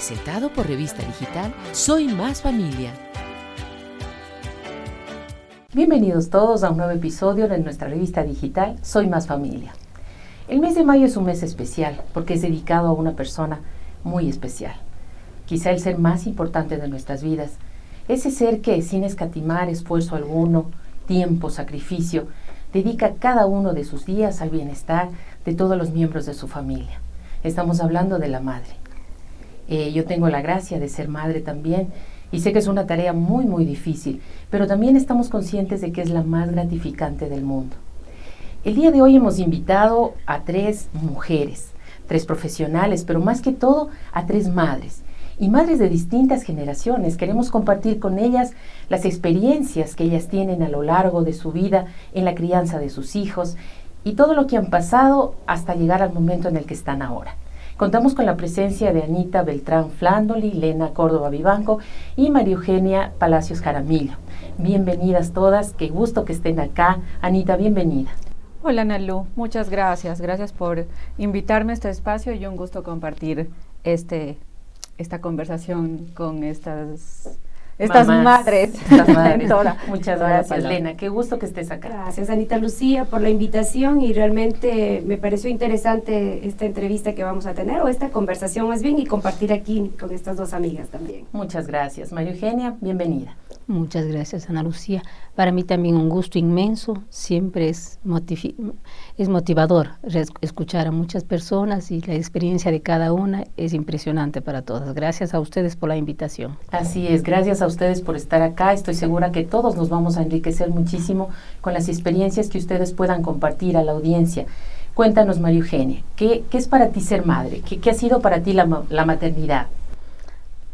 Presentado por Revista Digital Soy Más Familia. Bienvenidos todos a un nuevo episodio de nuestra revista digital Soy Más Familia. El mes de mayo es un mes especial porque es dedicado a una persona muy especial. Quizá el ser más importante de nuestras vidas. Ese ser que, sin escatimar esfuerzo alguno, tiempo, sacrificio, dedica cada uno de sus días al bienestar de todos los miembros de su familia. Estamos hablando de la madre. Eh, yo tengo la gracia de ser madre también y sé que es una tarea muy, muy difícil, pero también estamos conscientes de que es la más gratificante del mundo. El día de hoy hemos invitado a tres mujeres, tres profesionales, pero más que todo a tres madres y madres de distintas generaciones. Queremos compartir con ellas las experiencias que ellas tienen a lo largo de su vida en la crianza de sus hijos y todo lo que han pasado hasta llegar al momento en el que están ahora. Contamos con la presencia de Anita Beltrán Flandoli, Lena Córdoba Vivanco y María Eugenia Palacios Caramillo. Bienvenidas todas, qué gusto que estén acá. Anita, bienvenida. Hola Nalu, muchas gracias. Gracias por invitarme a este espacio y un gusto compartir este, esta conversación con estas estas madres. Estas madres. Muchas gracias, Lena. Qué gusto que estés acá. Gracias, Anita Lucía, por la invitación y realmente me pareció interesante esta entrevista que vamos a tener o esta conversación más bien y compartir aquí con estas dos amigas también. Muchas gracias. María Eugenia, bienvenida. Muchas gracias, Ana Lucía. Para mí también un gusto inmenso. Siempre es, es motivador escuchar a muchas personas y la experiencia de cada una es impresionante para todas. Gracias a ustedes por la invitación. Así es, gracias a ustedes por estar acá. Estoy segura que todos nos vamos a enriquecer muchísimo con las experiencias que ustedes puedan compartir a la audiencia. Cuéntanos, María Eugenia, ¿qué, es para ti ser madre? ¿Qué, ha sido para ti la, la maternidad?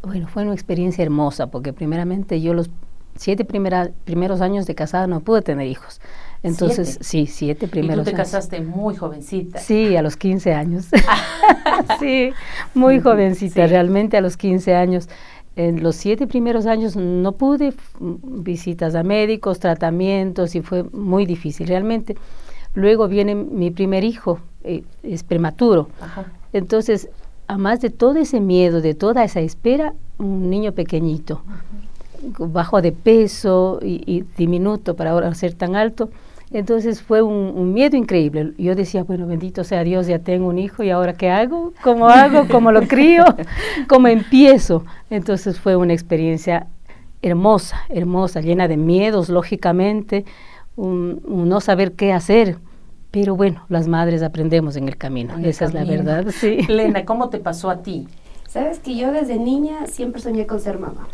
Bueno, fue una experiencia hermosa porque primeramente yo los siete primeros años de casada no pude tener hijos. Entonces, sí, siete primeros ¿Y tú te casaste muy jovencita? Sí, a los 15 años. sí, muy jovencita, realmente a los 15 años. En los siete primeros años no pude visitas a médicos, tratamientos y fue muy difícil realmente. Luego viene mi primer hijo, eh, es prematuro. Entonces, a más de todo ese miedo, de toda esa espera, un niño pequeñito bajo de peso y, diminuto para ahora ser tan alto. Entonces fue un, miedo increíble. Yo decía, bueno, bendito sea Dios, ya tengo un hijo y ahora qué hago, cómo hago, cómo lo crío, cómo empiezo. Entonces fue una experiencia hermosa, hermosa, llena de miedos, lógicamente, un, no saber qué hacer. Pero bueno, las madres aprendemos en el camino, esa es la verdad. Sí. Lena, ¿cómo te pasó a ti? Sabes que yo desde niña siempre soñé con ser mamá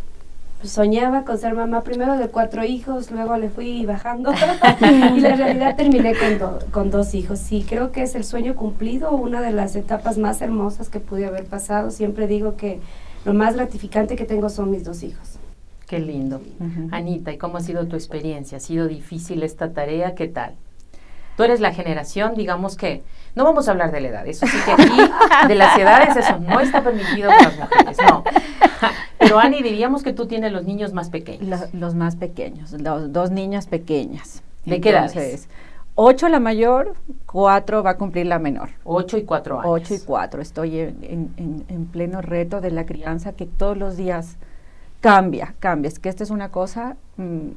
soñaba con ser mamá primero de cuatro hijos, luego le fui bajando y la realidad terminé con, con dos hijos. Sí, creo que es el sueño cumplido, una de las etapas más hermosas que pude haber pasado. Siempre digo que lo más gratificante que tengo son mis dos hijos. Qué lindo. Anita, ¿y cómo ha sido tu experiencia? ¿Ha sido difícil esta tarea? ¿Qué tal? Tú eres la generación, digamos que, no vamos a hablar de la edad, eso sí que aquí, de las edades, eso no está permitido para las mujeres, no. Pero Ani, diríamos que tú tienes los niños más pequeños. los más pequeños, los dos niñas pequeñas. ¿De qué edades? Ocho la mayor, cuatro va a cumplir la menor. Ocho y cuatro años. Ocho y cuatro. Estoy en, pleno reto de la crianza que todos los días cambia, cambia. Es que esta es una cosa mm,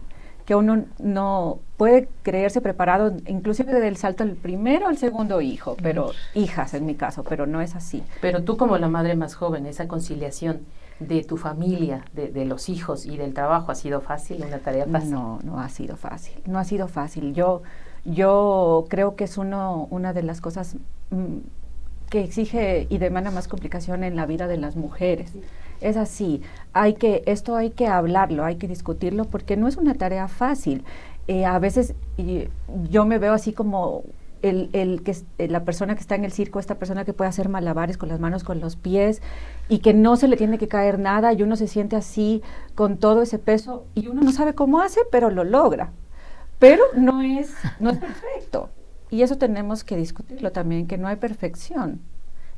que uno no puede creerse preparado, inclusive desde el salto del primero al segundo hijo, pero hijas en mi caso, pero no es así. Pero tú como la madre más joven, esa conciliación de tu familia, de, los hijos y del trabajo, ¿ha sido fácil, una tarea fácil? No, no ha sido fácil, no ha sido fácil. Yo, yo creo que es uno, una de las cosas mm, que exige y demanda más complicación en la vida de las mujeres. Es así, hay que, esto hay que hablarlo, hay que discutirlo porque no es una tarea fácil. Eh, a veces yo me veo así como el, que eh, la persona que está en el circo, esta persona que puede hacer malabares con las manos, con los pies, y que no se le tiene que caer nada, y uno se siente así con todo ese peso, y uno no sabe cómo hace, pero lo logra. Pero no es, no es perfecto. Y eso tenemos que discutirlo también, que no hay perfección.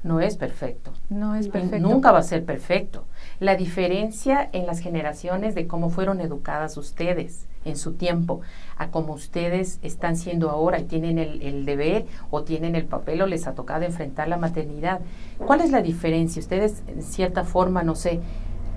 No es perfecto. No es perfecto. Nunca va a ser perfecto. La diferencia en las generaciones de cómo fueron educadas ustedes en su tiempo a cómo ustedes están siendo ahora y tienen el, el, deber o tienen el papel o les ha tocado enfrentar la maternidad. ¿Cuál es la diferencia? Ustedes, en cierta forma, no sé,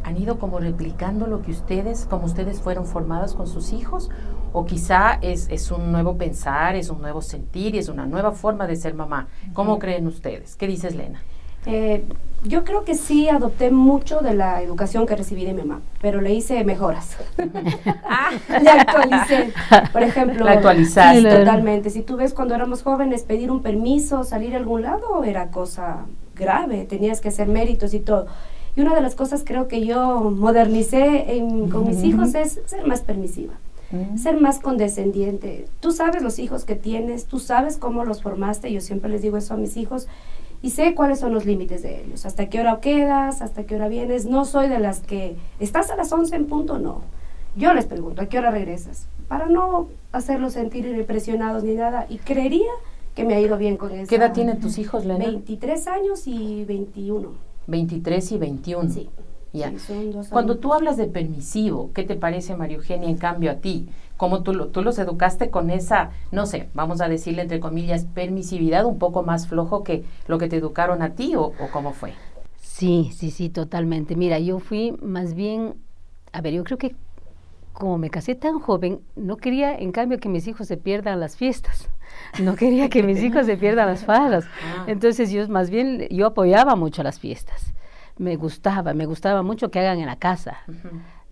han ido como replicando lo que ustedes, como ustedes fueron formadas con sus hijos, o quizá es, es, un nuevo pensar, es un nuevo sentir y es una nueva forma de ser mamá. ¿Cómo creen ustedes? ¿Qué dices, Lena? Eh, yo creo que sí adopté mucho de la educación que recibí de mi mamá, pero le hice mejoras. ah, le actualicé. Por ejemplo, la actualizaste. totalmente. Si tú ves cuando éramos jóvenes pedir un permiso, salir a algún lado, era cosa grave, tenías que hacer méritos y todo. Y una de las cosas creo que yo modernicé en, con mis hijos es ser más permisiva, ser más condescendiente. Tú sabes los hijos que tienes, tú sabes cómo los formaste, yo siempre les digo eso a mis hijos, y sé cuáles son los límites de ellos, hasta qué hora quedas, hasta qué hora vienes. No soy de las que, ¿estás a las 11 en punto? No. Yo les pregunto, ¿a qué hora regresas? Para no hacerlos sentir impresionados ni nada, y creería que me ha ido bien con eso. ¿Qué edad tienen tus hijos, Lena? 23 años y 21. 23 y 21. Sí. Ya. Cuando tú hablas de permisivo, ¿qué te parece, María Eugenia, en cambio a ti? ¿Cómo tú, tú los educaste con esa, no sé, vamos a decirle entre comillas, permisividad un poco más flojo que lo que te educaron a ti o, o cómo fue? Sí, sí, sí, totalmente. Mira, yo fui más bien, a ver, yo creo que como me casé tan joven, no quería, en cambio, que mis hijos se pierdan las fiestas. No quería que mis hijos se pierdan las farras. Ah. Entonces, yo más bien, yo apoyaba mucho las fiestas. Me gustaba, me gustaba mucho que hagan en la casa.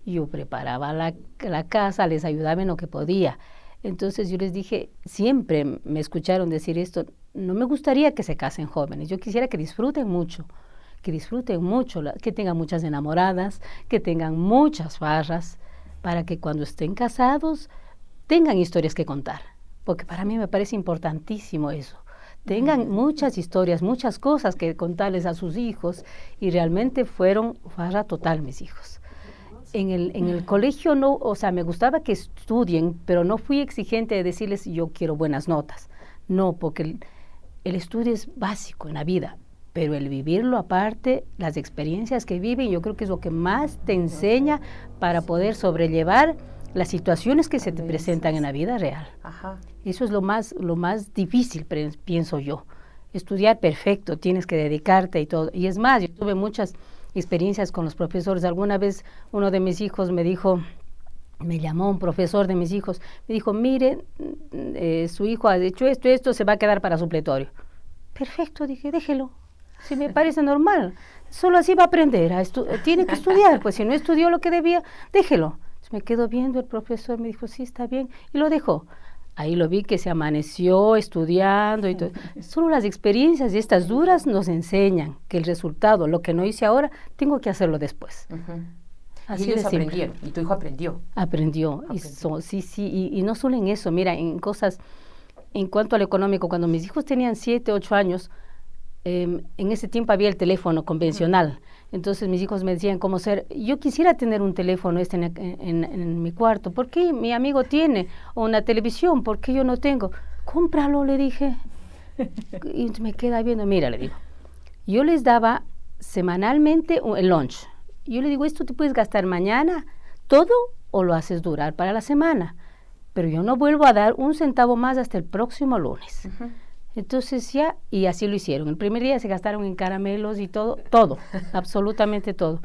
Yo preparaba la, la casa, les ayudaba en lo que podía. Entonces yo les dije, siempre me escucharon decir esto, no me gustaría que se casen jóvenes, yo quisiera que disfruten mucho, que disfruten mucho, que tengan muchas enamoradas, que tengan muchas farras, para que cuando estén casados tengan historias que contar, porque para mí me parece importantísimo eso. Tengan muchas historias, muchas cosas que contarles a sus hijos y realmente fueron farra total mis hijos. En el, en el colegio no, o sea, me gustaba que estudien, pero no fui exigente de decirles yo quiero buenas notas. No, porque el, el estudio es básico en la vida pero el vivirlo aparte, las experiencias que viven, yo creo que es lo que más te enseña para poder sobrellevar las situaciones que se te presentan en la vida real. Eso es lo más, lo más difícil, pienso yo. Estudiar perfecto, tienes que dedicarte y todo. Y es más, yo tuve muchas experiencias con los profesores. Alguna vez uno de mis hijos me dijo, me llamó un profesor de mis hijos, me dijo, mire, eh, su hijo ha hecho esto, esto se va a quedar para supletorio. Perfecto, dije, déjelo, si me parece normal. Solo así va a aprender. A tiene que estudiar. Pues si no estudió lo que debía, déjelo. me quedo viendo, el profesor me dijo, sí, está bien, y lo dejó. Ahí lo vi que se amaneció estudiando y todo. Solo las experiencias y estas duras nos enseñan que el resultado, lo que no hice ahora, tengo que hacerlo después. Así y ellos aprendieron, y tu hijo aprendió. Aprendió, Y sí, sí, y, y, no solo en eso, mira, en cosas, en cuanto al económico, cuando mis hijos tenían siete, ocho años, Em, en ese tiempo había el teléfono convencional. Entonces mis hijos me decían cómo ser, yo quisiera tener un teléfono este en, mi cuarto, ¿por qué mi amigo tiene? O una televisión, ¿por qué yo no tengo? Cómpralo, le dije. y me queda viendo, mira, le digo, yo les daba semanalmente el lunch. Yo le digo, esto te puedes gastar mañana, todo, o lo haces durar para la semana. Pero yo no vuelvo a dar un centavo más hasta el próximo lunes. Entonces ya, y así lo hicieron. El primer día se gastaron en caramelos y todo, todo, absolutamente todo.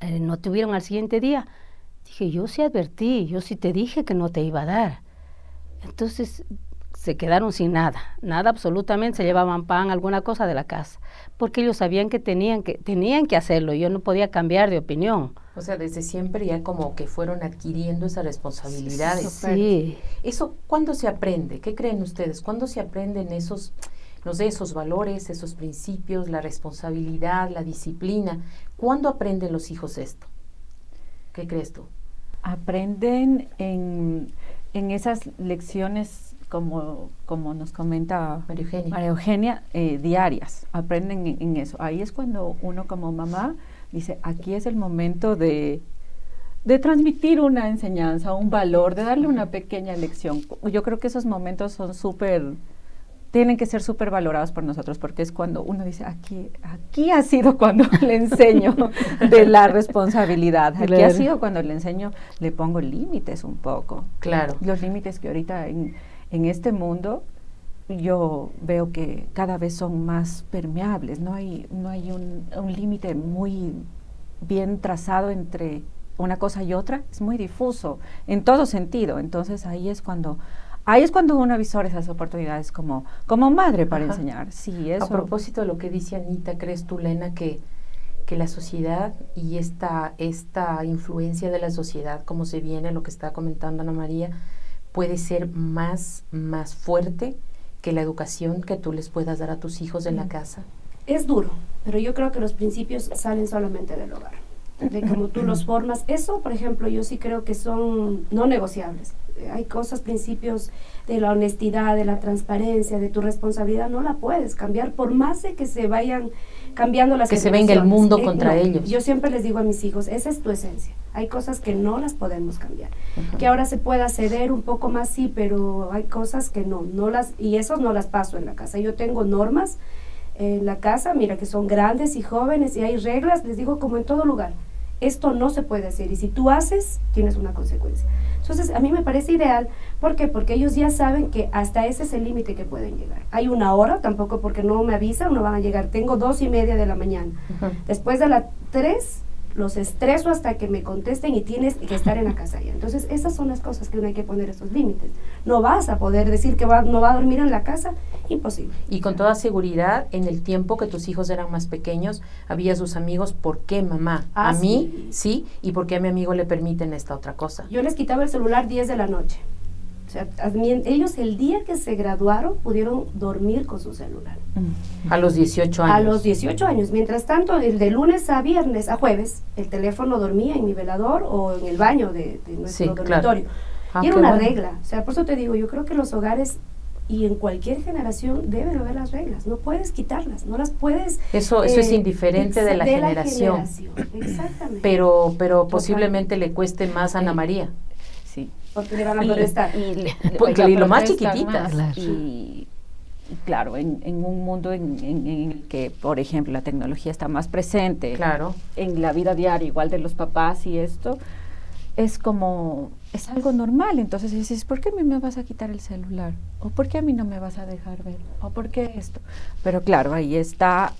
Eh, no tuvieron al siguiente día. Dije, yo sí advertí, yo sí te dije que no te iba a dar. Entonces se quedaron sin nada, nada absolutamente, se llevaban pan, alguna cosa de la casa, porque ellos sabían que tenían que, tenían que hacerlo, yo no podía cambiar de opinión. O sea, desde siempre ya como que fueron adquiriendo esa responsabilidad. Sí. ¿Eso cuándo se aprende? ¿Qué creen ustedes? ¿Cuándo se aprenden esos, no sé, esos valores, esos principios, la responsabilidad, la disciplina? ¿Cuándo aprenden los hijos esto? ¿Qué crees tú? Aprenden en, en esas lecciones como, como nos comenta María Eugenia, eh, diarias, aprenden en, eso. Ahí es cuando uno como mamá dice, aquí es el momento de, de transmitir una enseñanza, un valor, de darle una pequeña lección. Yo creo que esos momentos son súper tienen que ser súper valorados por nosotros porque es cuando uno dice, aquí, aquí ha sido cuando le enseño de la responsabilidad, aquí ha sido cuando le enseño, le pongo límites un poco. Claro. Los límites que ahorita en, en este mundo yo veo que cada vez son más permeables, no hay, no hay un, un límite muy bien trazado entre una cosa y otra, es muy difuso en todo sentido. Entonces ahí es cuando ahí es cuando uno avisora esas oportunidades como, como madre para enseñar. Sí, eso. A propósito de lo que dice Anita, ¿crees tú, Lena, que, que la sociedad y esta, esta influencia de la sociedad, como se viene, lo que está comentando Ana María, puede ser más, más fuerte que la educación que tú les puedas dar a tus hijos en la casa? Es duro, pero yo creo que los principios salen solamente del hogar de cómo tú los formas. Eso, por ejemplo, yo sí creo que son no negociables. Hay cosas, principios de la honestidad, de la transparencia, de tu responsabilidad, no la puedes cambiar por más de que se vayan cambiando las Que se venga el mundo eh, contra ellos. Yo siempre les digo a mis hijos, esa es tu esencia. Hay cosas que no las podemos cambiar. Que ahora se pueda ceder un poco más, sí, pero hay cosas que no, no las, y eso no las paso en la casa. Yo tengo normas en la casa, mira que son grandes y jóvenes y hay reglas, les digo como en todo lugar esto no se puede hacer y si tú haces, tienes una consecuencia. Entonces, a mí me parece ideal, ¿por qué? Porque ellos ya saben que hasta ese es el límite que pueden llegar. Hay una hora, tampoco porque no me avisan, no van a llegar. Tengo dos y media de la mañana. Después de las tres, los estreso hasta que me contesten y tienes que estar en la casa ya. Entonces, esas son las cosas que uno hay que poner esos límites. No vas a poder decir que va, no va a dormir en la casa, imposible. Y con toda seguridad, en el tiempo que tus hijos eran más pequeños, había sus amigos, ¿por qué mamá? Ah, a mí, sí, y por qué a mi amigo le permiten esta otra cosa. Yo les quitaba el celular 10 de la noche. O sea, ellos el día que se graduaron pudieron dormir con su celular. A los 18 años. A los 18 años. Mientras tanto, el de lunes a viernes, a jueves, el teléfono dormía en mi velador o en el baño de, nuestro dormitorio. Ah, y era una regla. O sea, por eso te digo, yo creo que los hogares y en cualquier generación deben haber las reglas. No puedes quitarlas, no las puedes. Eso, eso es eh, indiferente de la generación. Exactamente. Pero, pero posiblemente le cueste más a Ana María. Porque le van a protestar. Y, y, lo más chiquititas. Y, claro, en, en, un mundo en, en, el que, por ejemplo, la tecnología está más presente claro. en la vida diaria, igual de los papás y esto, es como, es algo normal. Entonces dices, ¿por qué a mí me vas a quitar el celular? ¿O por qué a mí no me vas a dejar ver? ¿O por qué esto? Pero claro, ahí está,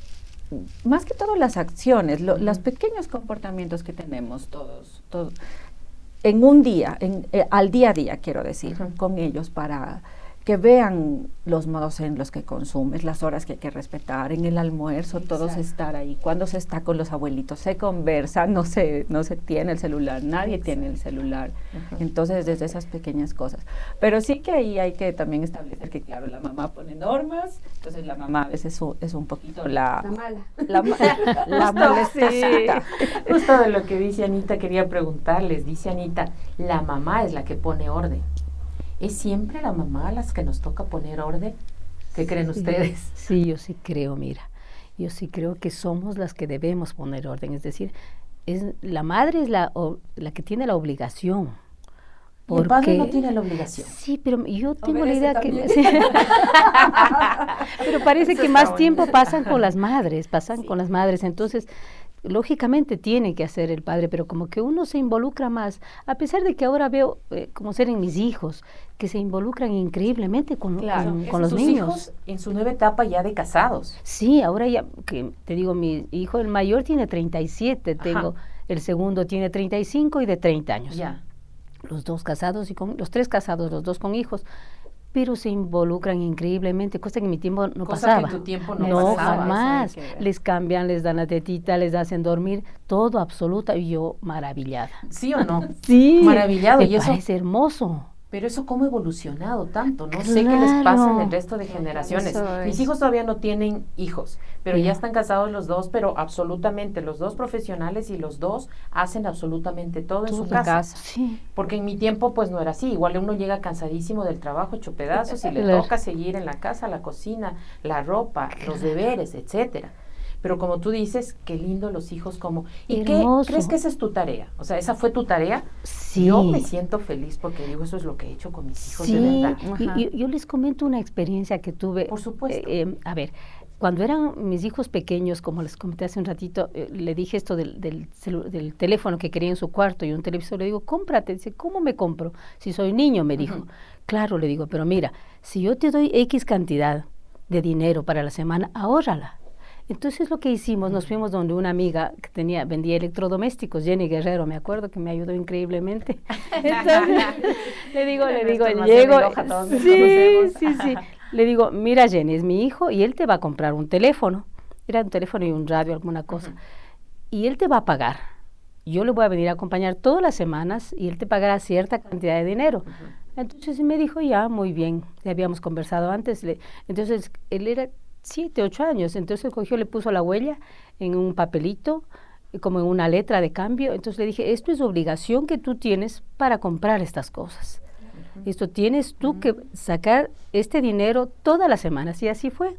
más que todo las acciones, los pequeños comportamientos que tenemos todos, todos en un día, en, eh, al día a día, quiero decir, con ellos para que vean los modos en los que consumes, las horas que hay que respetar, en el almuerzo, todos estar ahí. Cuando se está con los abuelitos, se conversa, no se, no se tiene el celular, nadie tiene el celular. Entonces, desde esas pequeñas cosas. Pero sí que ahí hay que también establecer que, claro, la mamá pone normas, entonces la mamá a veces es, un poquito la... La mala. La, la Justo de lo que dice Anita, quería preguntarles, dice Anita, la mamá es la que pone orden. ¿Es siempre la mamá a las que nos toca poner orden? ¿Qué creen ustedes? Sí, yo sí creo, mira. Yo sí creo que somos las que debemos poner orden. Es decir, es, la madre es la, la que tiene la obligación. Porque, el padre no tiene la obligación. Sí, pero yo tengo la idea que... pero parece que más tiempo pasan con las madres, pasan con las madres. Entonces, lógicamente tiene que hacer el padre, pero como que uno se involucra más, a pesar de que ahora veo, eh, como ser en mis hijos, que se involucran increíblemente con, con, los niños. Hijos en su nueva etapa ya de casados. Sí, ahora ya, que te digo, mi hijo el mayor tiene 37, tengo, el segundo tiene 35 y de 30 años. Ya. Los dos casados y con, los tres casados, los dos con hijos pero se involucran increíblemente, cosa que en mi tiempo no pasaba. Que tu tiempo no, no jamás. Les cambian, les dan la tetita, les hacen dormir, todo absoluta, y yo maravillada. ¿Sí o no? sí. Maravillado. y eso es hermoso. Pero eso cómo ha evolucionado tanto, no sé qué les pasa en el resto de generaciones. Mis hijos todavía no tienen hijos, pero ya están casados los dos, pero absolutamente los dos profesionales y los dos hacen absolutamente todo, en su casa. Sí. Porque en mi tiempo pues no era así, igual uno llega cansadísimo del trabajo, hecho pedazos y le toca seguir en la casa, la cocina, la ropa, los deberes, etcétera. Pero como tú dices, qué lindo los hijos como... ¿Y qué crees que esa es tu tarea? O sea, esa fue tu tarea. Sí. Yo me siento feliz porque digo, eso es lo que he hecho con mis hijos de Sí, verdad. y- Ajá. y- yo les comento una experiencia que tuve. Por supuesto. Eh, eh, a ver, cuando eran mis hijos pequeños, como les comenté hace un ratito, eh, le dije esto del, del, del teléfono que quería en su cuarto y un televisor, le digo, cómprate. Dice, ¿cómo me compro? Si soy niño, me dijo. Claro, le digo, pero mira, si yo te doy X cantidad de dinero para la semana, ahórrala. Entonces lo que hicimos, nos fuimos donde una amiga que tenía, vendía electrodomésticos, Jenny Guerrero, me acuerdo que me ayudó increíblemente. Entonces, le digo, le digo, llego, Loja, sí, sí, sí. Le digo, mira Jenny, es mi hijo y él te va a comprar un teléfono. Era un teléfono y un radio, alguna cosa. Y él te va a pagar. Yo le voy a venir a acompañar todas las semanas y él te pagará cierta cantidad de dinero. Entonces me dijo, ya, muy bien, ya habíamos conversado antes. le- entonces él era siete, ocho años, entonces cogió, le puso la huella en un papelito, eh, como en una letra de cambio. Entonces le dije, esto es obligación que tú tienes para comprar estas cosas. Esto tienes tú que sacar este dinero todas las semanas. Y así fue.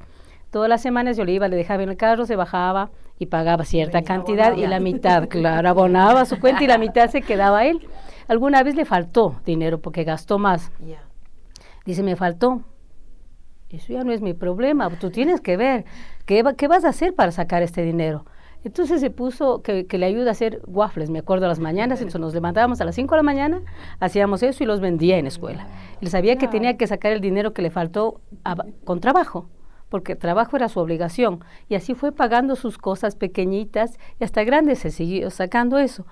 Todas las semanas yo le iba, le dejaba en el carro, se bajaba y pagaba cierta Venía, cantidad y la mitad, claro, abonaba su cuenta y la mitad se quedaba a él. Alguna vez le faltó dinero porque gastó más. Dice, me faltó. Eso ya no es mi problema. Tú tienes que ver qué, va- qué vas a hacer para sacar este dinero. Entonces se puso que, le ayuda a hacer waffles, me acuerdo, a las mañanas. Entonces nos levantábamos a las 5 de la mañana, hacíamos eso y los vendía en la escuela. Él sabía que tenía que sacar el dinero que le faltó con trabajo, porque trabajo era su obligación. Y así fue pagando sus cosas pequeñitas y hasta grandes se siguió sacando eso.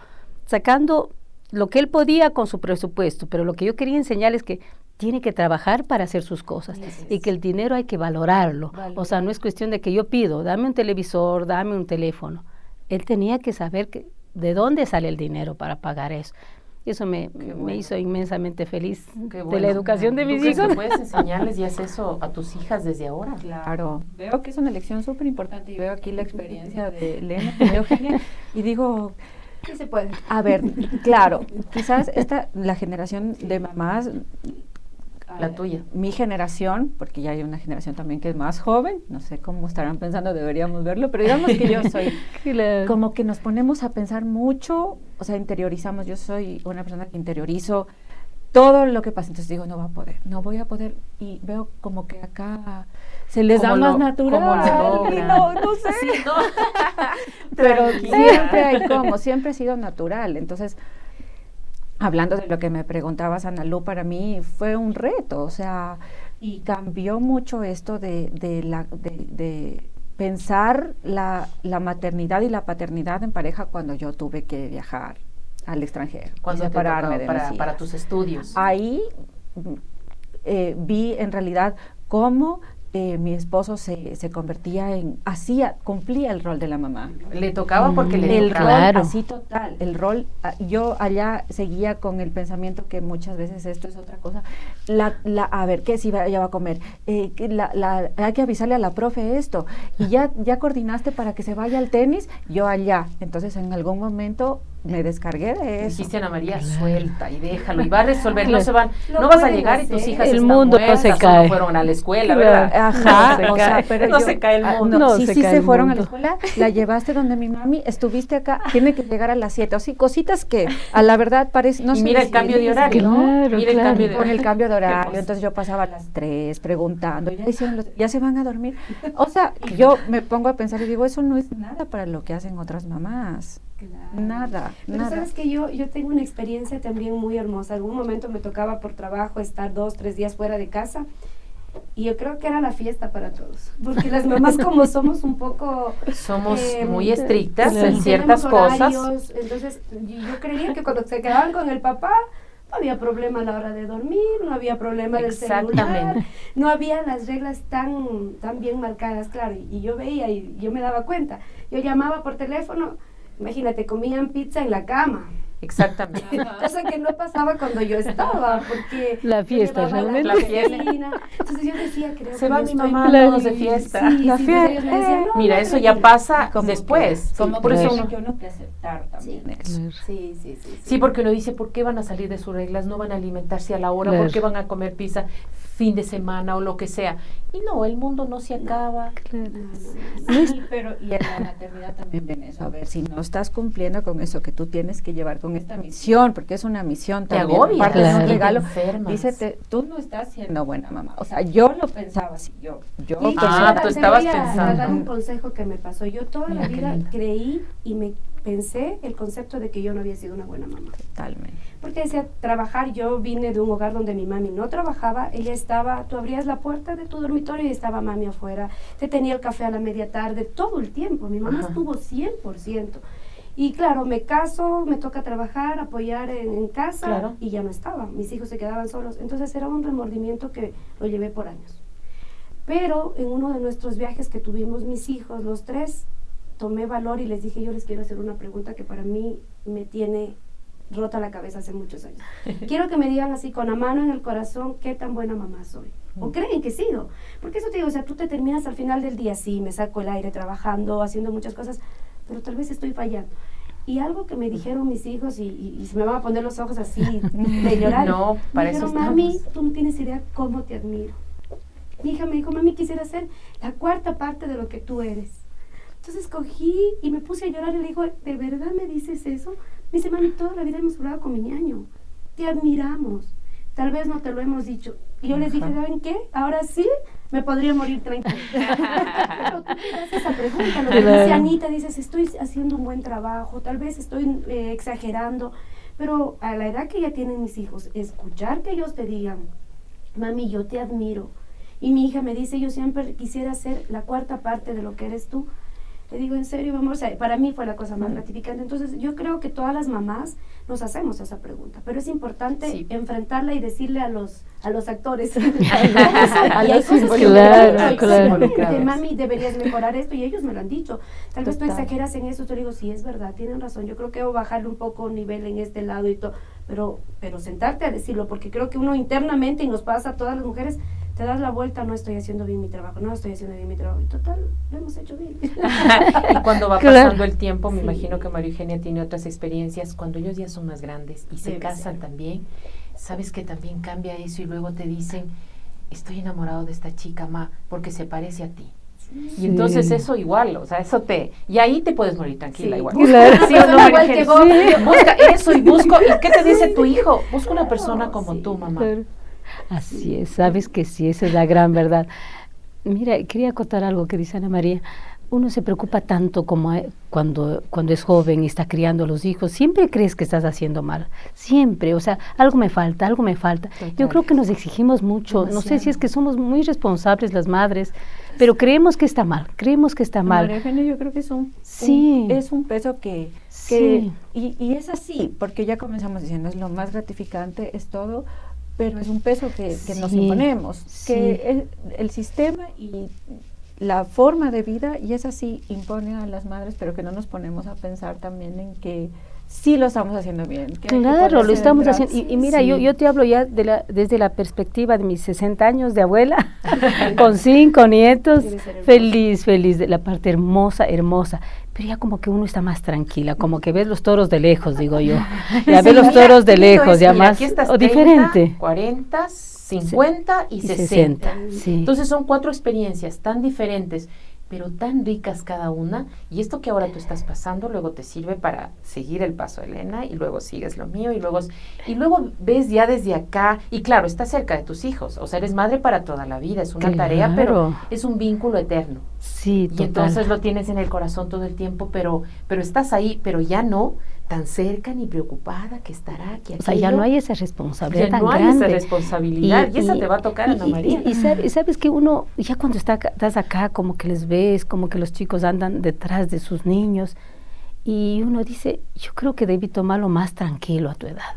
Sacando lo que él podía con su presupuesto, pero lo que yo quería enseñarles es que tiene que trabajar para hacer sus cosas y que el dinero hay que valorarlo. O sea, no es cuestión de que yo pido, dame un televisor, dame un teléfono. Él tenía que saber que, de dónde sale el dinero para pagar eso. Y eso me, me hizo inmensamente feliz Qué de la educación de ¿Tú mis que hijos. puedes enseñarles y haces eso a tus hijas desde ahora? Claro, veo que es una lección súper importante y veo aquí la experiencia de Elena y de Eugenia y digo, Sí se puede. a ver, claro, quizás esta, la generación de mamás, La tuya. mi generación, porque ya hay una generación también que es más joven, no sé cómo estarán pensando, deberíamos verlo, pero digamos que yo soy como que nos ponemos a pensar mucho, o sea, interiorizamos, yo soy una persona que interiorizo todo lo que pasa, entonces digo, no va a poder, no voy a poder, y veo como que acá se les da ¿Cómo más natural, y no, no sé, Sí, no. pero siempre hay como, siempre ha sido natural, entonces hablando de lo que me preguntabas, Ana Lu, para mí fue un reto, o sea, y cambió mucho esto de, de la, de, de pensar la, la maternidad y la paternidad en pareja cuando yo tuve que viajar al extranjero Cuando te separarme tocaba de para, para tus estudios. Ahí eh, vi en realidad cómo eh, mi esposo se, se convertía en, hacía, cumplía el rol de la mamá Le tocaba porque le el tocaba. rol Claro. así total, el rol, ah, yo allá seguía con el pensamiento que muchas veces esto es otra cosa, la, la, a ver, ¿qué si va- ella va a comer? Eh, que la, la- hay que avisarle a la profe esto, y ya, ya coordinaste para que se vaya al tenis, yo allá, entonces en algún momento me descargué de eso. Dijiste Ana María, suelta y déjalo, y va a resolver, no se van, no vas a llegar y tus hijas El están mundo no se cae. fueron a la escuela, Claro. ¿verdad? Ajá, No se o cae. sea, pero No yo- se cae el ah, mundo. No sí, se sí cae se el fueron a la escuela, la llevaste donde mi mami, estuviste acá, tiene que llegar a las 7, o sí, cositas que a la verdad parece, no Y mira el cambio horario, ¿no? Claro, Mira el cambio de Con el cambio de horario, entonces yo pasaba a las 3 preguntando, ya hicieron los- ya se van a dormir. O sea, yo me pongo a pensar y digo, eso no es nada para lo que hacen otras mamás. Nada, Pero nada. sabes que yo, yo tengo una experiencia también muy hermosa. Algún momento me tocaba por trabajo estar dos, tres días fuera de casa. Y yo creo que era la fiesta para todos. Porque las mamás como somos un poco... Somos eh, muy estrictas Claro. en ciertas cosas. Entonces yo creería que cuando se quedaban con el papá, no había problema a la hora de dormir, no había problema del celular, no había las reglas tan, tan bien marcadas, claro. Y, y yo veía y yo me daba cuenta. Yo llamaba por teléfono, imagínate, comían pizza en la cama. Exactamente. Cosa que no pasaba cuando yo estaba, porque la fiesta realmente. La fiesta. Entonces yo decía, creo Se que va mi mamá todos de fiesta. Sí, La sí, fiesta. entonces no, Mira, no, eso ya pasa Como después. que- como Por eso tiene uno- que uno que aceptar también Sí. Sí, sí, sí, sí. Sí, porque uno dice, ¿por qué van a salir de sus reglas? No van a alimentarse a la hora, ¿por qué van a comer pizza fin de semana o lo que sea? Y no, el mundo no se acaba. Claro. Sí, pero y en la maternidad también viene eso. A ver, si no estás cumpliendo con eso que tú tienes que llevar con esta misión, porque es una misión Te también, agobia, aparte de claro. un regalo. Te. Dícete, tú no estás siendo buena mamá. O sea, yo lo pensaba así, yo, yo Y Ah, tú te estabas voy a- a pensando. dar un consejo que me pasó. Yo toda Mira la vida creí y me pensé el concepto de que yo no había sido una buena mamá. totalmente. Porque decía, trabajar, yo vine de un hogar donde mi mami no trabajaba, ella estaba, tú abrías la puerta de tu dormitorio y estaba mami afuera, te tenía el café a la media tarde, todo el tiempo, mi mamá Ajá. estuvo 100%. Y claro, me caso, me toca trabajar, apoyar en, en casa Claro. y ya no estaba, mis hijos se quedaban solos. Entonces era un remordimiento que lo llevé por años. Pero en uno de nuestros viajes que tuvimos mis hijos, los tres, tomé valor y les dije, yo les quiero hacer una pregunta que para mí me tiene rota la cabeza hace muchos años. Quiero que me digan así, con la mano en el corazón, qué tan buena mamá soy. O creen que he sido. Porque eso te digo, o sea, tú te terminas al final del día, sí, me saco el aire trabajando, haciendo muchas cosas, pero tal vez estoy fallando. Y algo que me dijeron mis hijos, y, y- y se me van a poner los ojos así de llorar. No, para me eso dijeron, mami, estamos". tú no tienes idea cómo te admiro. Mi hija me dijo, mami, quisiera ser la cuarta parte de lo que tú eres. Entonces cogí y me puse a llorar y le digo, ¿de verdad me dices eso? Me dice, mami, toda la vida hemos hablado con mi ñaño. Te admiramos. Tal vez no te lo hemos dicho. Y yo les dije. ¿saben qué? Ahora sí me podría morir tranquila. Pero tú te das esa pregunta. Lo que dice Anita, dices, estoy haciendo un buen trabajo, tal vez estoy eh, exagerando. Pero a la edad que ya tienen mis hijos, escuchar que ellos te digan, mami, yo te admiro. Y mi hija me dice, yo siempre quisiera ser la cuarta parte de lo que eres tú. Le digo, en serio, amor, o sea, para mí fue la cosa más gratificante. Entonces, yo creo que todas las mamás nos hacemos esa pregunta, pero es importante Sí. enfrentarla y decirle a los a los actores. A y hay los cosas que Claro, mami, deberías mejorar esto y ellos me lo han dicho. Tal vez tú Total. exageras en eso, te digo, sí, es verdad, tienen razón. Yo creo que debo bajarle un poco el nivel en este lado y todo, pero pero sentarte a decirlo, porque creo que uno internamente y nos pasa a todas las mujeres te das la vuelta, no estoy haciendo bien mi trabajo, no estoy haciendo bien mi trabajo. Y total, lo hemos hecho bien. y cuando va Claro. pasando el tiempo, me Sí. imagino que María Eugenia tiene otras experiencias, cuando ellos ya son más grandes y se Debe casan ser. también, sabes que también cambia eso y luego te dicen, estoy enamorado de esta chica, ma, porque se parece a ti. Y entonces eso igual, o sea, eso te... Y ahí te puedes morir tranquila Sí. igual. Claro. ¿Sí no, Igual que vos. Busca eso y busco... ¿Y qué te dice tu hijo? Busca una persona como tú, mamá. Claro. Así es, sabes que sí, esa es la gran verdad. Mira, quería acotar algo que dice Ana María. Uno se preocupa tanto como eh, cuando, cuando es joven y está criando a los hijos, siempre crees que estás haciendo mal, siempre, o sea, algo me falta, algo me falta. Yo creo que nos exigimos mucho, no sé si es que somos muy responsables las madres, pero creemos que está mal, creemos que está mal. María yo creo que es un, Sí. un- es un peso que, Sí. y, y es así, porque ya comenzamos diciendo, es lo más gratificante, es todo, pero es un peso que, que nos imponemos, sí. que es el sistema y la forma de vida, y es así, impone a las madres, pero que no nos ponemos a pensar también en que sí lo estamos haciendo bien. Claro, lo estamos haciendo. Y, y mira, yo, Sí. yo te hablo ya de la, desde la perspectiva de mis 60 años de abuela, con cinco nietos, feliz, feliz, de la parte hermosa, hermosa. Pero ya como que uno está más tranquila, como que ves los toros de lejos, digo yo. Ya ves los toros de lejos, ya más, aquí estás o 30, diferente. 40, 50 y, Y 60. 60, sí. Entonces son cuatro experiencias tan diferentes, pero tan ricas cada una. Y esto que ahora tú estás pasando, luego te sirve para seguir el paso de Elena y luego sigues lo mío y luego, y luego ves ya desde acá. Y claro, estás cerca de tus hijos. O sea, eres madre para toda la vida. Es una tarea, pero es un vínculo eterno. Sí, Y entonces lo tienes en el corazón todo el tiempo, pero, pero estás ahí, pero ya no tan cerca ni preocupada que estará, que o sea, ya no hay esa responsabilidad Ya tan no hay grande. esa responsabilidad y, esa te va a tocar, y- Ana y- María. Y, y sabe- y sabes que uno, ya cuando está, estás acá, como que les ves, como que los chicos andan detrás de sus niños, y uno dice, yo creo que debí tomarlo más tranquilo a tu edad.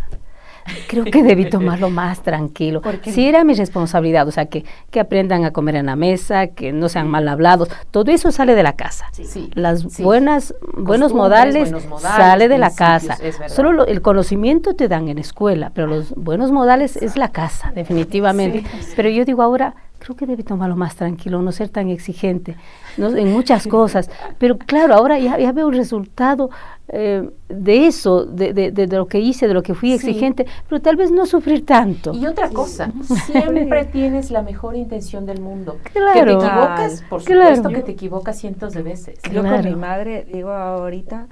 Creo que debí tomarlo más tranquilo. Sí era mi responsabilidad, o sea, que, que aprendan a comer en la mesa, que no sean mal hablados, todo eso sale de la casa. Sí. Las buenas, buenos modales, buenos modales, sale de la casa. Solo lo- el conocimiento te dan en escuela, pero los buenos modales es la casa, definitivamente. Pero yo digo ahora, creo que debe tomarlo más tranquilo, no ser tan exigente ¿no? en muchas cosas. Pero claro, ahora ya, ya veo el resultado eh, de eso, de, de- de- de lo que hice, de lo que fui Sí. exigente, pero tal vez no sufrir tanto. Y otra cosa, siempre tienes la mejor intención del mundo. Que te Claro. equivocas, por Claro. supuesto que te equivocas cientos de veces. Yo con Claro. mi madre, digo ahorita,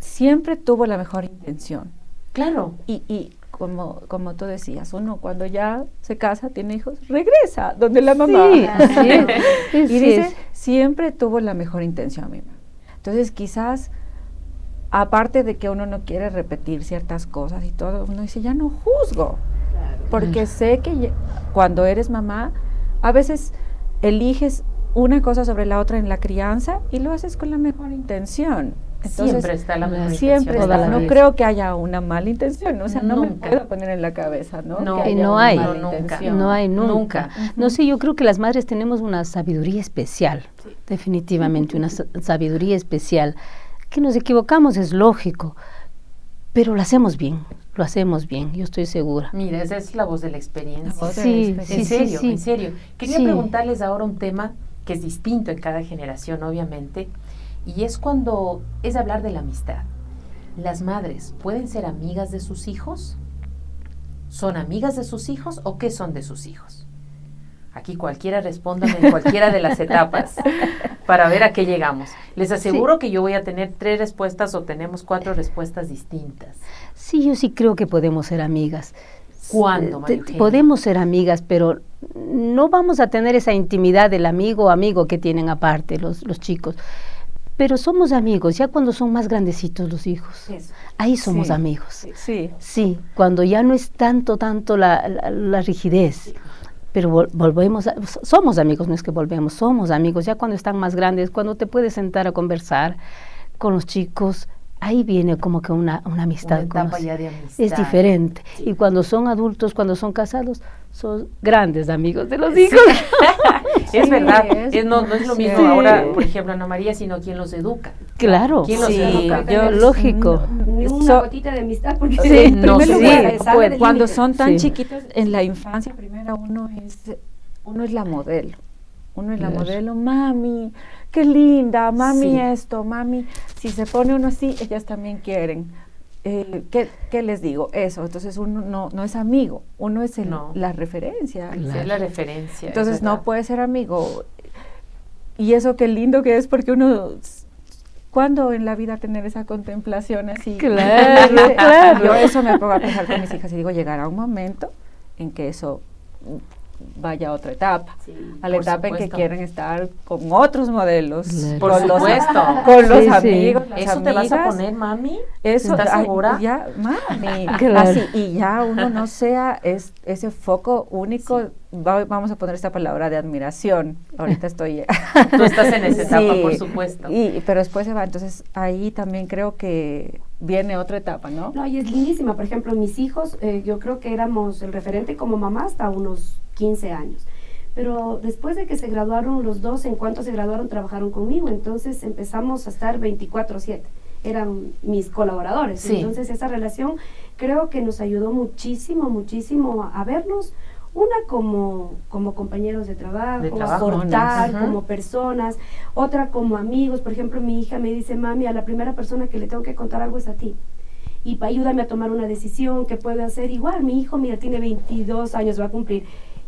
siempre tuvo la mejor intención. Claro. Y, y como, como tú decías, uno cuando ya se casa, tiene hijos, regresa donde la mamá. Sí, así es. y dice, es. siempre tuvo la mejor intención mi mamá. Entonces quizás, aparte de que uno no quiere repetir ciertas cosas y todo, uno dice, ya no juzgo. Porque sé que cuando eres mamá, a veces eliges una cosa sobre la otra en la crianza y lo haces con la mejor intención. Entonces, siempre está la mejor Siempre está. la No creo que haya una mala intención, o sea, no me puedo poner en la cabeza, ¿no? No, que Y haya no una hay. mala No, nunca. No hay nunca. Nunca. No sé, yo creo que las madres tenemos una sabiduría especial, definitivamente, una sa- sabiduría especial. Que nos equivocamos es lógico, pero lo hacemos bien, lo hacemos bien, yo estoy segura. Mira, esa es la voz de la experiencia. La voz de Sí, la En sí, serio, sí. en serio. Quería Sí. preguntarles ahora un tema que es distinto en cada generación, obviamente, y es cuando es hablar de la amistad. ¿Las madres pueden ser amigas de sus hijos? ¿Son amigas de sus hijos o qué son de sus hijos? Aquí cualquiera responda en cualquiera de las etapas para ver a qué llegamos. Les aseguro que yo voy a tener tres respuestas o tenemos cuatro respuestas distintas. Sí, yo sí creo que podemos ser amigas. ¿Cuándo, María? Podemos ser amigas, pero no vamos a tener esa intimidad del amigo o amigo que tienen aparte los, los chicos. Pero somos amigos, ya cuando son más grandecitos los hijos. Ahí somos Sí. amigos. Sí. Sí, cuando ya no es tanto, tanto la, la- la rigidez. Pero vol- volvemos, a- somos amigos, no es que volvemos, somos amigos. Ya cuando están más grandes, cuando te puedes sentar a conversar con los chicos, ahí viene como que una, una amistad. Una etapa ya de amistad. es diferente. Y cuando son adultos, cuando son casados, son grandes amigos de los Sí. hijos. es Sí, verdad, es es- no, no es lo mismo ahora, por ejemplo, Ana María, sino quien los educa. Claro. ¿Quién los Sí, educa? yo- lógico. Ni una So- gotita de amistad porque Sí, en No lugar, puede, cuando son tan Sí. chiquitos en la infancia, primero uno es uno es la modelo. Uno es la Claro. modelo, mami, qué linda, mami Sí. esto, mami. Si se pone uno así, ellas también quieren. Eh, ¿qué, qué les digo? Eso. Entonces uno no, no es amigo, uno es el- No. la referencia. Claro. Es la referencia. es Entonces no puede ser amigo. Y eso qué lindo que es porque uno... ¿Cuándo en la vida tener esa contemplación así? Claro, claro. Yo eso me pongo a pensar con mis hijas y digo, llegará un momento en que eso vaya a otra etapa, Sí. a la etapa en que supuesto. quieren estar con otros modelos, Claro. Por con los, supuesto. con los Sí, sí. amigos, ¿Eso te vas a amigas. poner, mami? Eso, ¿Estás ay, segura? Ya, mami. Claro. Así, y ya uno no sea es, ese foco único, va- vamos a poner esta palabra de admiración. Ahorita estoy. Tú estás en esa etapa, por supuesto. Y, pero después se va. Entonces ahí también creo que viene otra etapa, ¿no? No, y es lindísima. Por ejemplo, mis hijos, eh, yo creo que éramos el referente como mamá hasta unos 15 años. Pero después de que se graduaron los dos, en cuanto se graduaron, trabajaron conmigo. Entonces empezamos a estar 24/7. Eran mis colaboradores. Sí. Entonces esa relación creo que nos ayudó muchísimo, muchísimo a, a vernos. Una como, como compañeros de trabajo, De trabajo, aportar como personas, otra como amigos. Por ejemplo, mi hija me dice, mami, a la primera persona que le tengo que contar algo es a ti y pa- ayúdame a tomar una decisión que puede hacer. Igual, mi hijo, mira, tiene 22 años, va a cumplir.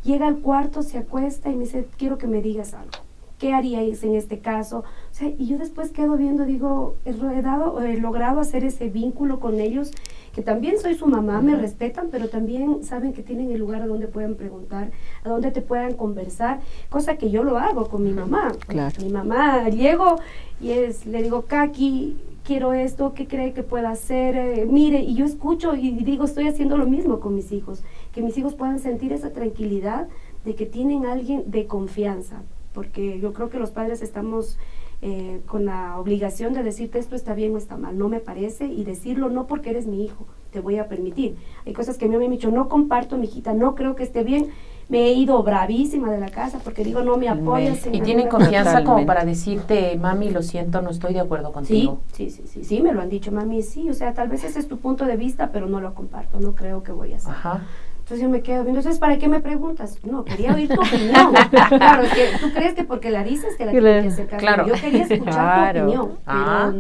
Llega al cuarto, se acuesta y me dice, quiero que me digas algo. ¿Qué haríais en este caso? O sea, y yo después quedo viendo, digo, he, dado, he logrado hacer ese vínculo con ellos, que también soy su mamá, me respetan, pero también saben que tienen el lugar a donde pueden preguntar, a donde te puedan conversar, cosa que yo lo hago con mi mamá. Claro. Mi mamá, llego y es, le digo, Kaki, quiero esto, ¿qué cree que pueda hacer? Eh, mire, y yo escucho y digo, estoy haciendo lo mismo con mis hijos, que mis hijos puedan sentir esa tranquilidad de que tienen alguien de confianza, porque yo creo que los padres estamos eh, con la obligación de decirte esto está bien o está mal, no me parece, y decirlo no porque eres mi hijo, te voy a permitir. Hay cosas que a mí me han dicho, no comparto, mi hijita, no creo que esté bien. Me he ido bravísima de la casa porque digo, no me apoyas. Y tienen confianza como para decirte, mami, lo siento, no estoy de acuerdo contigo. Sí, sí, sí, sí, sí, me lo han dicho, mami, sí, o sea, tal vez ese es tu punto de vista, pero no lo comparto, no creo que voy a hacer. Ajá. Entonces yo me quedo viendo, entonces, ¿para qué me preguntas? No, quería oír tu opinión. claro, es que tú crees que porque la dices que la tienes que hacer Claro. Yo quería escuchar tu opinión, ah,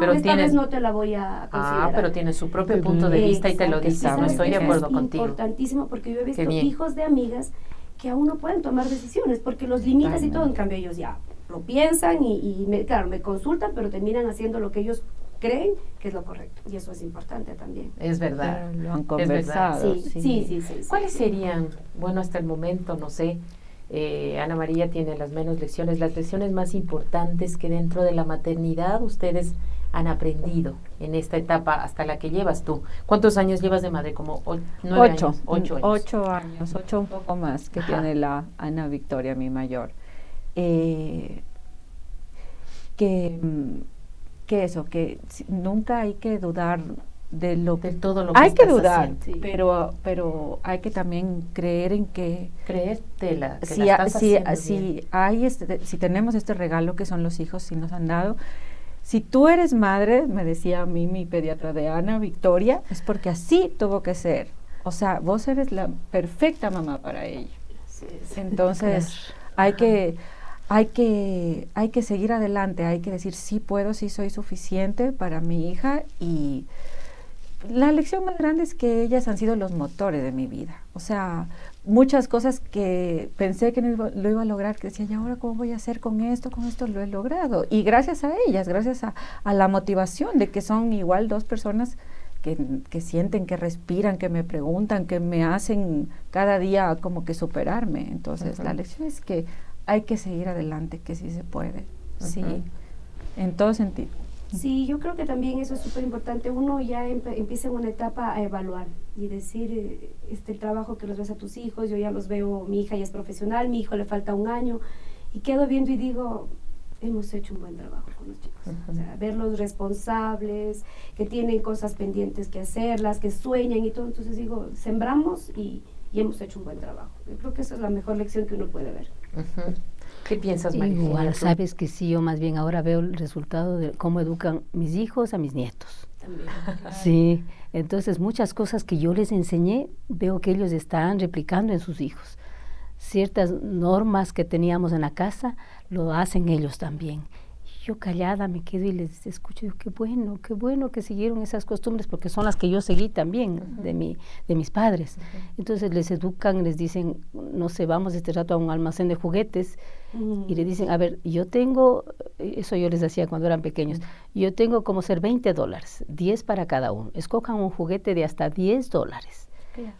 pero, esta vez no te la voy a considerar. Ah, pero tiene su propio punto de vista y te lo dice, no estoy de acuerdo contigo. Es importantísimo porque yo he visto hijos de amigas que aún no pueden tomar decisiones porque los limitas y todo, en cambio ellos ya lo piensan y, me, claro, me consultan, pero terminan haciendo lo que ellos creen que es lo correcto. Y eso es importante también. Es verdad. lo han conversado. Sí, sí, sí. sí, ¿Cuáles serían, bueno, hasta el momento, no sé, eh, Ana María tiene las menos lecciones, las lecciones más importantes que dentro de la maternidad ustedes han aprendido en esta etapa hasta la que llevas tú? ¿Cuántos años llevas de madre? Como nueve ocho, años. Ocho años. Ocho años, ocho un poco más que tiene la Ana Victoria, mi mayor. Eh, que mm, que eso, que nunca hay que dudar de lo de todo lo que hay que dudar pero pero hay que también creer en que creértela que si, la si, si hay este, si tenemos este regalo que son los hijos si nos han dado si tú eres madre me decía a mí mi pediatra de Ana Victoria es porque así tuvo que ser. O sea vos eres la perfecta mamá para ella. Entonces hay que hay que, hay que seguir adelante, hay que decir sí puedo, sí soy suficiente para mi hija y la lección más grande es que ellas han sido los motores de mi vida. O sea, muchas cosas que pensé que no lo iba a lograr, que decía, ¿y ahora cómo voy a hacer con esto? Con esto lo he logrado. Y gracias a ellas, gracias a, la motivación de que son igual dos personas que, que, sienten, que respiran, que me preguntan, que me hacen cada día como que superarme. Entonces, la lección es que hay que seguir adelante, que sí se puede. Sí, en todo sentido. Sí, yo creo que también eso es súper importante. Uno ya empieza en una etapa a evaluar y decir, eh, este trabajo que los ves a tus hijos, yo ya los veo, mi hija ya es profesional, mi hijo le falta un año, y quedo viendo y digo, hemos hecho un buen trabajo con los chicos. O sea, verlos responsables, que tienen cosas pendientes que hacerlas, que sueñan y todo. Entonces digo, sembramos y, y hemos hecho un buen trabajo. Yo creo que esa es la mejor lección que uno puede ver. ¿Qué piensas, María? Igual, sabes que sí, yo más bien ahora veo el resultado de cómo educan mis hijos a mis nietos. También. Sí, entonces muchas cosas que yo les enseñé, veo que ellos están replicando en sus hijos. Ciertas normas que teníamos en la casa, lo hacen ellos también yo callada me quedo y les escucho, digo, qué bueno, qué bueno que siguieron esas costumbres, porque son las que yo seguí también de, mi, de mis padres. Entonces les educan, les dicen, no sé, vamos este rato a un almacén de juguetes y le dicen, a ver, yo tengo, eso yo les decía cuando eran pequeños, yo tengo como ser 20 dólares, 10 para cada uno. Escojan un juguete de hasta 10 dólares.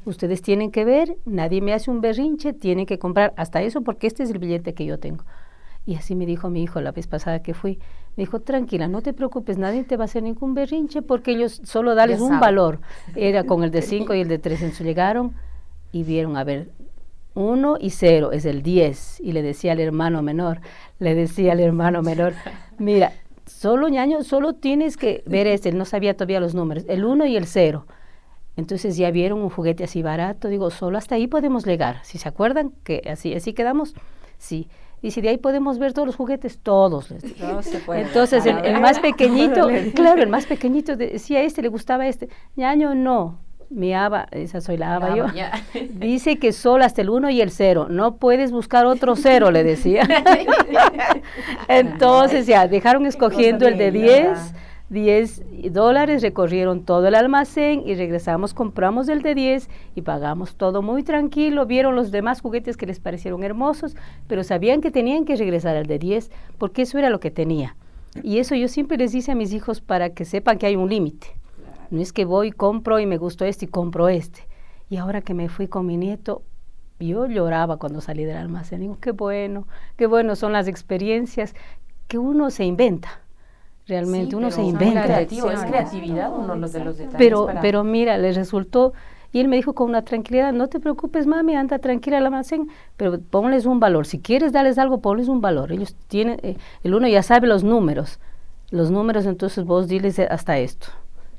Ustedes tienen que ver, nadie me hace un berrinche, tienen que comprar hasta eso porque este es el billete que yo tengo. Y así me dijo mi hijo la vez pasada que fui. Me dijo, tranquila, no te preocupes, nadie te va a hacer ningún berrinche porque ellos solo darles un valor. Era con el de 5 y el de 3. Entonces llegaron y vieron, a ver, 1 y 0 es el 10. Y le decía al hermano menor, le decía al hermano menor, mira, solo ñaño, solo tienes que ver este, él no sabía todavía los números, el 1 y el 0. Entonces ya vieron un juguete así barato, digo, solo hasta ahí podemos llegar. Si se acuerdan que así, así quedamos, sí. Y si de ahí podemos ver todos los juguetes, todos. Entonces, el, más pequeñito, claro, el más pequeñito decía, a este le gustaba este. Ñaño, no. Mi aba, esa soy la aba yo, dice que solo hasta el 1 y el 0. No puedes buscar otro cero, le decía. Entonces, ya, dejaron escogiendo el de 10 10 dólares, recorrieron todo el almacén y regresamos, compramos el de 10 y pagamos todo muy tranquilo. Vieron los demás juguetes que les parecieron hermosos, pero sabían que tenían que regresar al de 10 porque eso era lo que tenía. Y eso yo siempre les dice a mis hijos para que sepan que hay un límite. No es que voy, compro y me gustó este y compro este. Y ahora que me fui con mi nieto, yo lloraba cuando salí del almacén. Digo, qué bueno, qué bueno son las experiencias que uno se inventa Realmente uno se inventa. es creatividad uno de los detalles. Pero, pero mira, le resultó, y él me dijo con una tranquilidad, no te preocupes mami, anda tranquila al almacén, pero ponles un valor. Si quieres darles algo, ponles un valor. Ellos tienen, eh, el uno ya sabe los números. Los números, entonces vos diles hasta esto.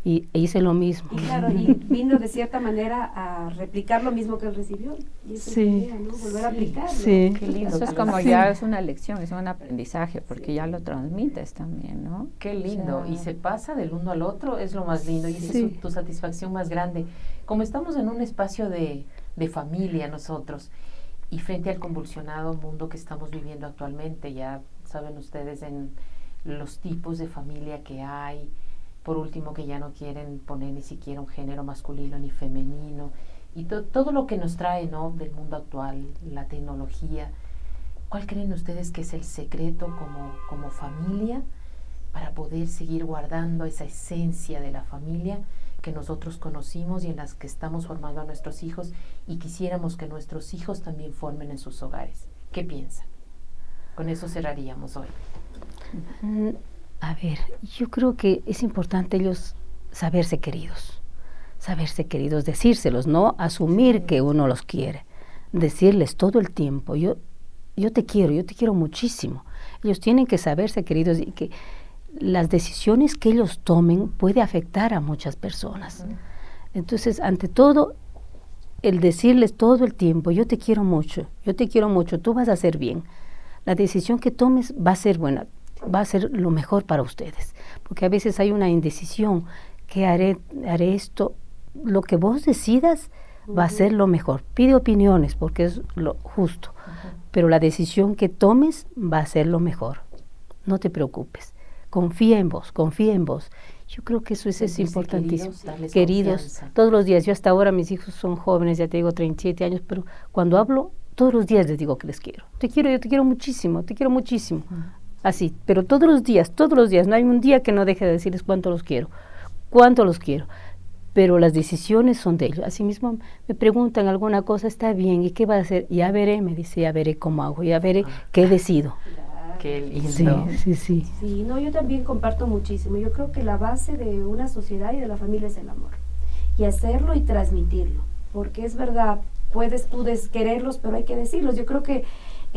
Y e hice lo mismo. Y claro, y vino de cierta manera a replicar lo mismo que él recibió. Y eso Sí. es ¿no? Volver a aplicarlo. Sí. Qué lindo. Eso es como ya es una lección, es un aprendizaje, porque ya lo transmites también, ¿no? Qué lindo. O sea, y se pasa del uno al otro, es lo más lindo. Y esa Sí. es su- tu satisfacción más grande. Como estamos en un espacio de, de familia nosotros, y frente al convulsionado mundo que estamos viviendo actualmente, ya saben ustedes en los tipos de familia que hay, por último que ya no quieren poner ni siquiera un género masculino ni femenino, y to- todo lo que nos trae ¿no? del mundo actual, la tecnología. ¿Cuál creen ustedes que es el secreto como, como familia para poder seguir guardando esa esencia de la familia que nosotros conocimos y en las que estamos formando a nuestros hijos y quisiéramos que nuestros hijos también formen en sus hogares? ¿Qué piensan? Con eso cerraríamos hoy. A ver, yo creo que es importante ellos saberse queridos, saberse queridos, decírselos, no asumir que uno los quiere, decirles todo el tiempo, yo, yo te quiero, yo te quiero muchísimo. Ellos tienen que saberse queridos y que las decisiones que ellos tomen puede afectar a muchas personas. Entonces, ante todo, el decirles todo el tiempo, yo te quiero mucho, yo te quiero mucho, tú vas a hacer bien. La decisión que tomes va a ser buena, va a ser lo mejor para ustedes, porque a veces hay una indecisión, que haré, haré esto, lo que vos decidas va a ser lo mejor. Pide opiniones porque es lo justo, pero la decisión que tomes va a ser lo mejor. No te preocupes, confía en vos, confía en vos. Yo creo que eso es, es importantísimo. queridos, todos los días. Yo hasta ahora mis hijos son jóvenes, ya te digo 37 años, pero cuando hablo, todos los días les digo que les quiero. Te quiero, yo te quiero muchísimo, te quiero muchísimo. Así, pero todos los días, todos los días. No hay un día que no deje de decirles cuánto los quiero, cuánto los quiero. Pero las decisiones son de ellos. Asimismo, me preguntan alguna cosa, está bien, ¿y qué va a hacer? Ya veré, me dice, ya veré cómo hago, ya veré qué decido. Qué lindo. Sí, sí, sí. Sí, no, yo también comparto muchísimo. Yo creo que la base de una sociedad y de la familia es el amor. Y hacerlo y transmitirlo. Porque es verdad, puedes tú quererlos, pero hay que decirlos. Yo creo que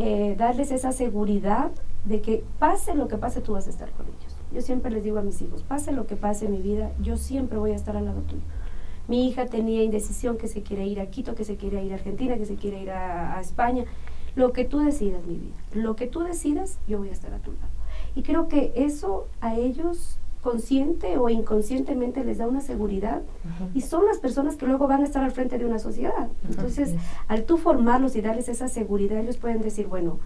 eh, darles esa seguridad de que pase lo que pase, tú vas a estar con ellos. Yo siempre les digo a mis hijos, pase lo que pase en mi vida, yo siempre voy a estar al lado tuyo. Mi hija tenía indecisión que se quiere ir a Quito, que se quiere ir a Argentina, que se quiere ir a, a España. Lo que tú decidas, mi vida, lo que tú decidas, yo voy a estar a tu lado. Y creo que eso a ellos, consciente o inconscientemente, les da una seguridad y son las personas que luego van a estar al frente de una sociedad. Entonces, al tú formarlos y darles esa seguridad, ellos pueden decir, bueno,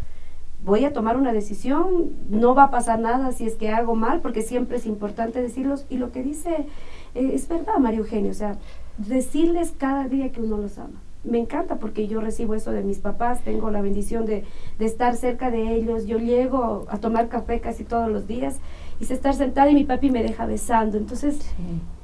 voy a tomar una decisión, no va a pasar nada si es que hago mal, porque siempre es importante decirlos. Y lo que dice eh, es verdad, María Eugenia, o sea, decirles cada día que uno los ama. Me encanta porque yo recibo eso de mis papás, tengo la bendición de, de estar cerca de ellos, yo llego a tomar café casi todos los días sé estar sentada y mi papi me deja besando. Entonces,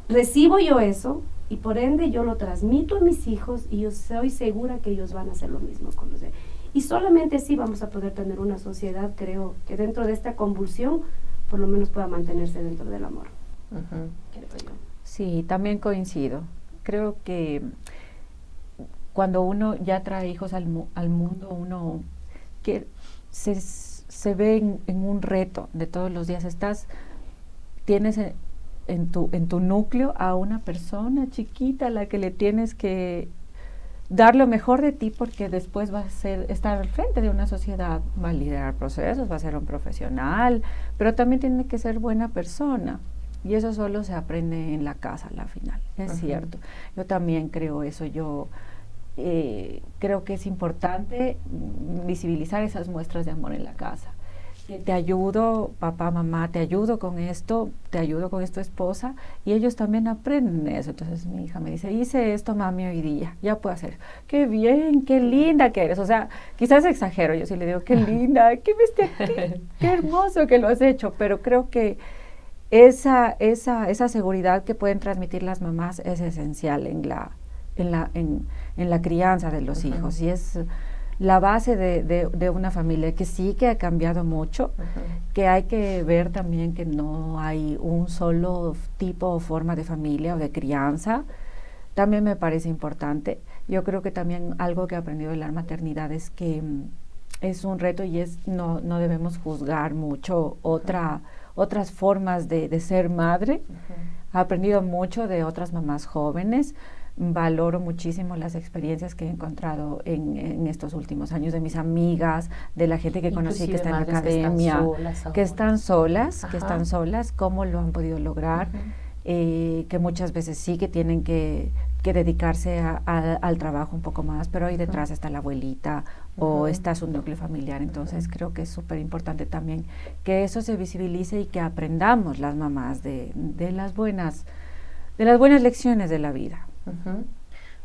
recibo yo eso y por ende yo lo transmito a mis hijos y yo soy segura que ellos van a hacer lo mismo con los de y solamente así vamos a poder tener una sociedad, creo, que dentro de esta convulsión por lo menos pueda mantenerse dentro del amor. Ujú. creo yo. Sí, también coincido. Creo que cuando uno ya trae hijos al, mu- al mundo, uno que se, se ve en, en un reto de todos los días. Estás, tienes en, en tu, en tu núcleo a una persona chiquita a la que le tienes que dar lo mejor de ti porque después va a ser estar al frente de una sociedad, va a liderar procesos, va a ser un profesional, pero también tiene que ser buena persona. Y eso solo se aprende en la casa a la final, es cierto. Yo también creo eso, yo eh, creo que es importante visibilizar esas muestras de amor en la casa. Que te ayudo, papá, mamá, te ayudo con esto, te ayudo con esto, esposa, y ellos también aprenden eso. Entonces mi hija me dice, hice esto, mami, hoy día, ya puedo hacer. Qué bien, qué linda que eres. O sea, quizás exagero, yo sí le digo, qué linda, qué bestia, qué, qué hermoso que lo has hecho, pero creo que esa, esa, esa seguridad que pueden transmitir las mamás es esencial en la, en la, en, en la crianza de los Ujú. hijos y es la base de, de- de una familia que sí que ha cambiado mucho, Ujú. que hay que ver también que no hay un solo tipo o forma de familia o de crianza. También me parece importante. Yo creo que también algo que he aprendido de la maternidad es que mm, es un reto y es no, no debemos juzgar mucho otra, otras formas de, ser madre. He aprendido mucho de otras mamás jóvenes. Valoro muchísimo las experiencias que he encontrado en, estos últimos años de mis amigas, de la gente que conocí que está en la academia, que están solas, que están solas, cómo lo han podido lograr. Eh, que muchas veces sí que tienen que, dedicarse al trabajo un poco más, pero ahí detrás está la abuelita o está su núcleo familiar. Entonces creo que es súper importante también que eso se visibilice y que aprendamos las mamás de, las buenas de las buenas lecciones de la vida.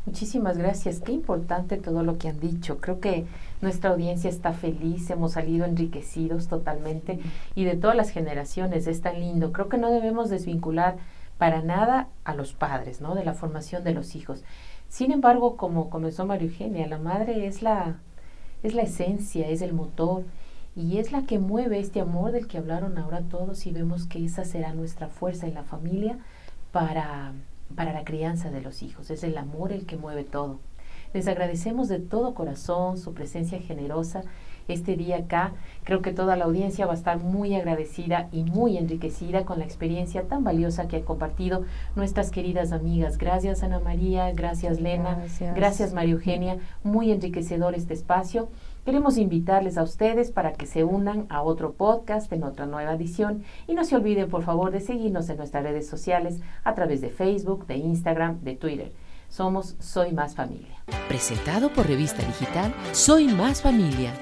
Muchísimas gracias. Qué importante todo lo que han dicho. Creo que nuestra audiencia está feliz, hemos salido enriquecidos totalmente y de todas las generaciones. Es tan lindo. Creo que no debemos desvincular para nada a los padres, ¿no? De la formación de los hijos. Sin embargo, como comenzó María Eugenia, la madre es la, es la esencia, es el motor y es la que mueve este amor del que hablaron ahora todos y vemos que esa será nuestra fuerza en la familia para, para la crianza de los hijos. Es el amor el que mueve todo. Les agradecemos de todo corazón su presencia generosa este día acá. Creo que toda la audiencia va a estar muy agradecida y muy enriquecida con la experiencia tan valiosa que ha compartido nuestras queridas amigas. Gracias Ana María, gracias Lena, gracias, María Eugenia. Muy enriquecedor este espacio. Queremos invitarles a ustedes para que se unan a otro podcast en otra nueva edición y no se olviden por favor de seguirnos en nuestras redes sociales a través de Facebook, de Instagram, de Twitter. Somos Soy Más Familia. Presentado por Revista Digital Soy Más Familia